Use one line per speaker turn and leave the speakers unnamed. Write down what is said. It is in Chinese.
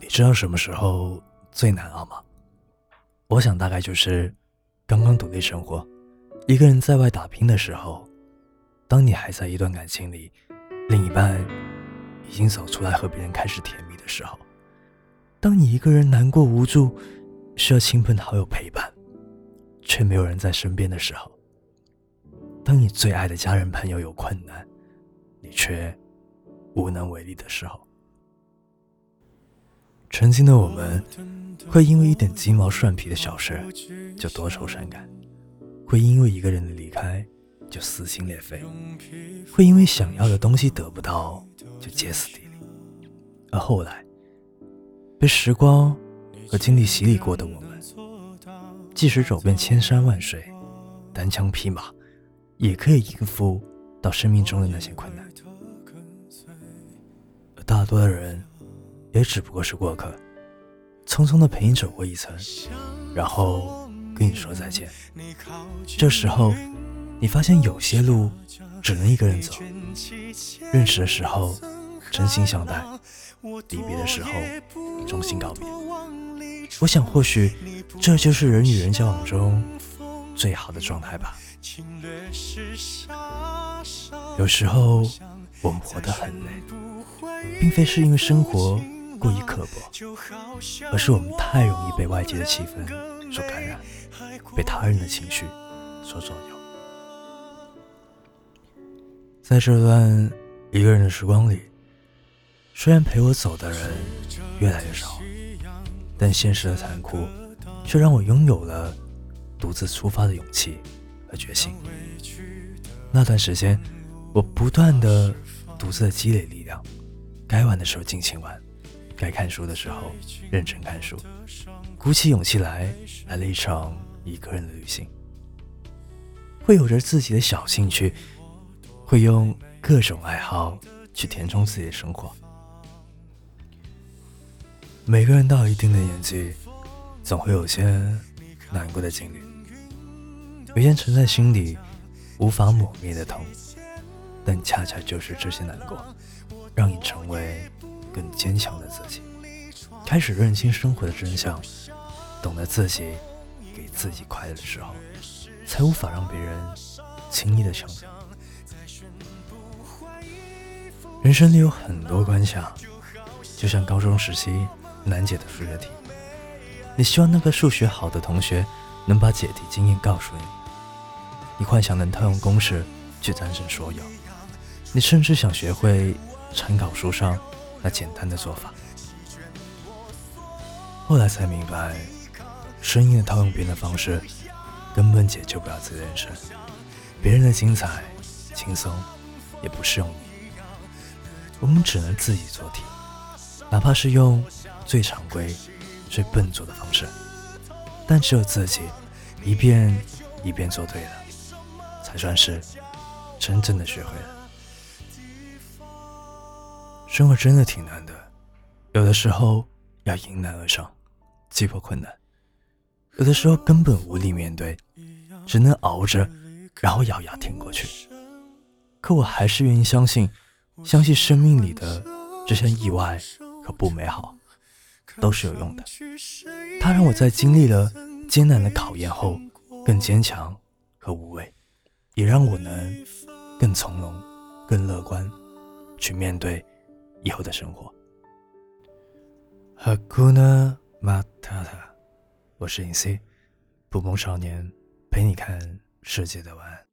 你知道什么时候最难熬吗？我想大概就是刚刚独立生活，一个人在外打拼的时候。当你还在一段感情里，另一半已经走出来和别人开始甜蜜的时候；当你一个人难过无助，需要亲朋好友陪伴，却没有人在身边的时候；当你最爱的家人朋友有困难，你却无能为力的时候。曾经的我们，会因为一点鸡毛蒜皮的小事就多愁善感，会因为一个人的离开就撕心裂肺，会因为想要的东西得不到就歇斯底里。而后来，被时光和经历洗礼过的我们，即使走遍千山万水，单枪匹马，也可以应付到生命中的那些困难。而大多的人。也只不过是过客，匆匆的陪你走过一层，然后跟你说再见。这时候，你发现有些路只能一个人走。认识的时候真心相待，离别的时候衷心告别。我想，或许这就是人与人交往中最好的状态吧。有时候我们活得很累，并非是因为生活。故意刻薄，而是我们太容易被外界的气氛所感染，被他人的情绪所左右。在这段一个人的时光里，虽然陪我走的人越来越少，但现实的残酷却让我拥有了独自出发的勇气和决心。那段时间，我不断的独自的积累力量，该玩的时候尽情玩。该看书的时候认真看书，鼓起勇气来，来了一场一个人的旅行。会有着自己的小兴趣，会用各种爱好去填充自己的生活。每个人到一定的年纪，总会有些难过的经历，有些沉在心底无法抹灭的痛，但恰恰就是这些难过，让你成为。更坚强的自己，开始认清生活的真相，懂得自己给自己快乐的时候，才无法让别人轻易的抢走。人生里有很多关卡，就像高中时期难解的数学题，你希望那个数学好的同学能把解题经验告诉你，你幻想能套用公式去战胜所有，你甚至想学会参考书上。那简单的做法，后来才明白，生硬的套用别人的方式，根本解救不了自己的人生。别人的精彩、轻松，也不适用你。我们只能自己做题，哪怕是用最常规、最笨拙的方式，但只有自己一遍一遍做对了，才算是真正的学会了。生活真的挺难的，有的时候要迎难而上，击破困难；有的时候根本无力面对，只能熬着，然后咬牙挺过去。可我还是愿意相信，相信生命里的这些意外和不美好，都是有用的。它让我在经历了艰难的考验后，更坚强和无畏，也让我能更从容、更乐观去面对。以后的生活。Hakuna Matata，我是尹 C，不梦少年，陪你看世界的晚安。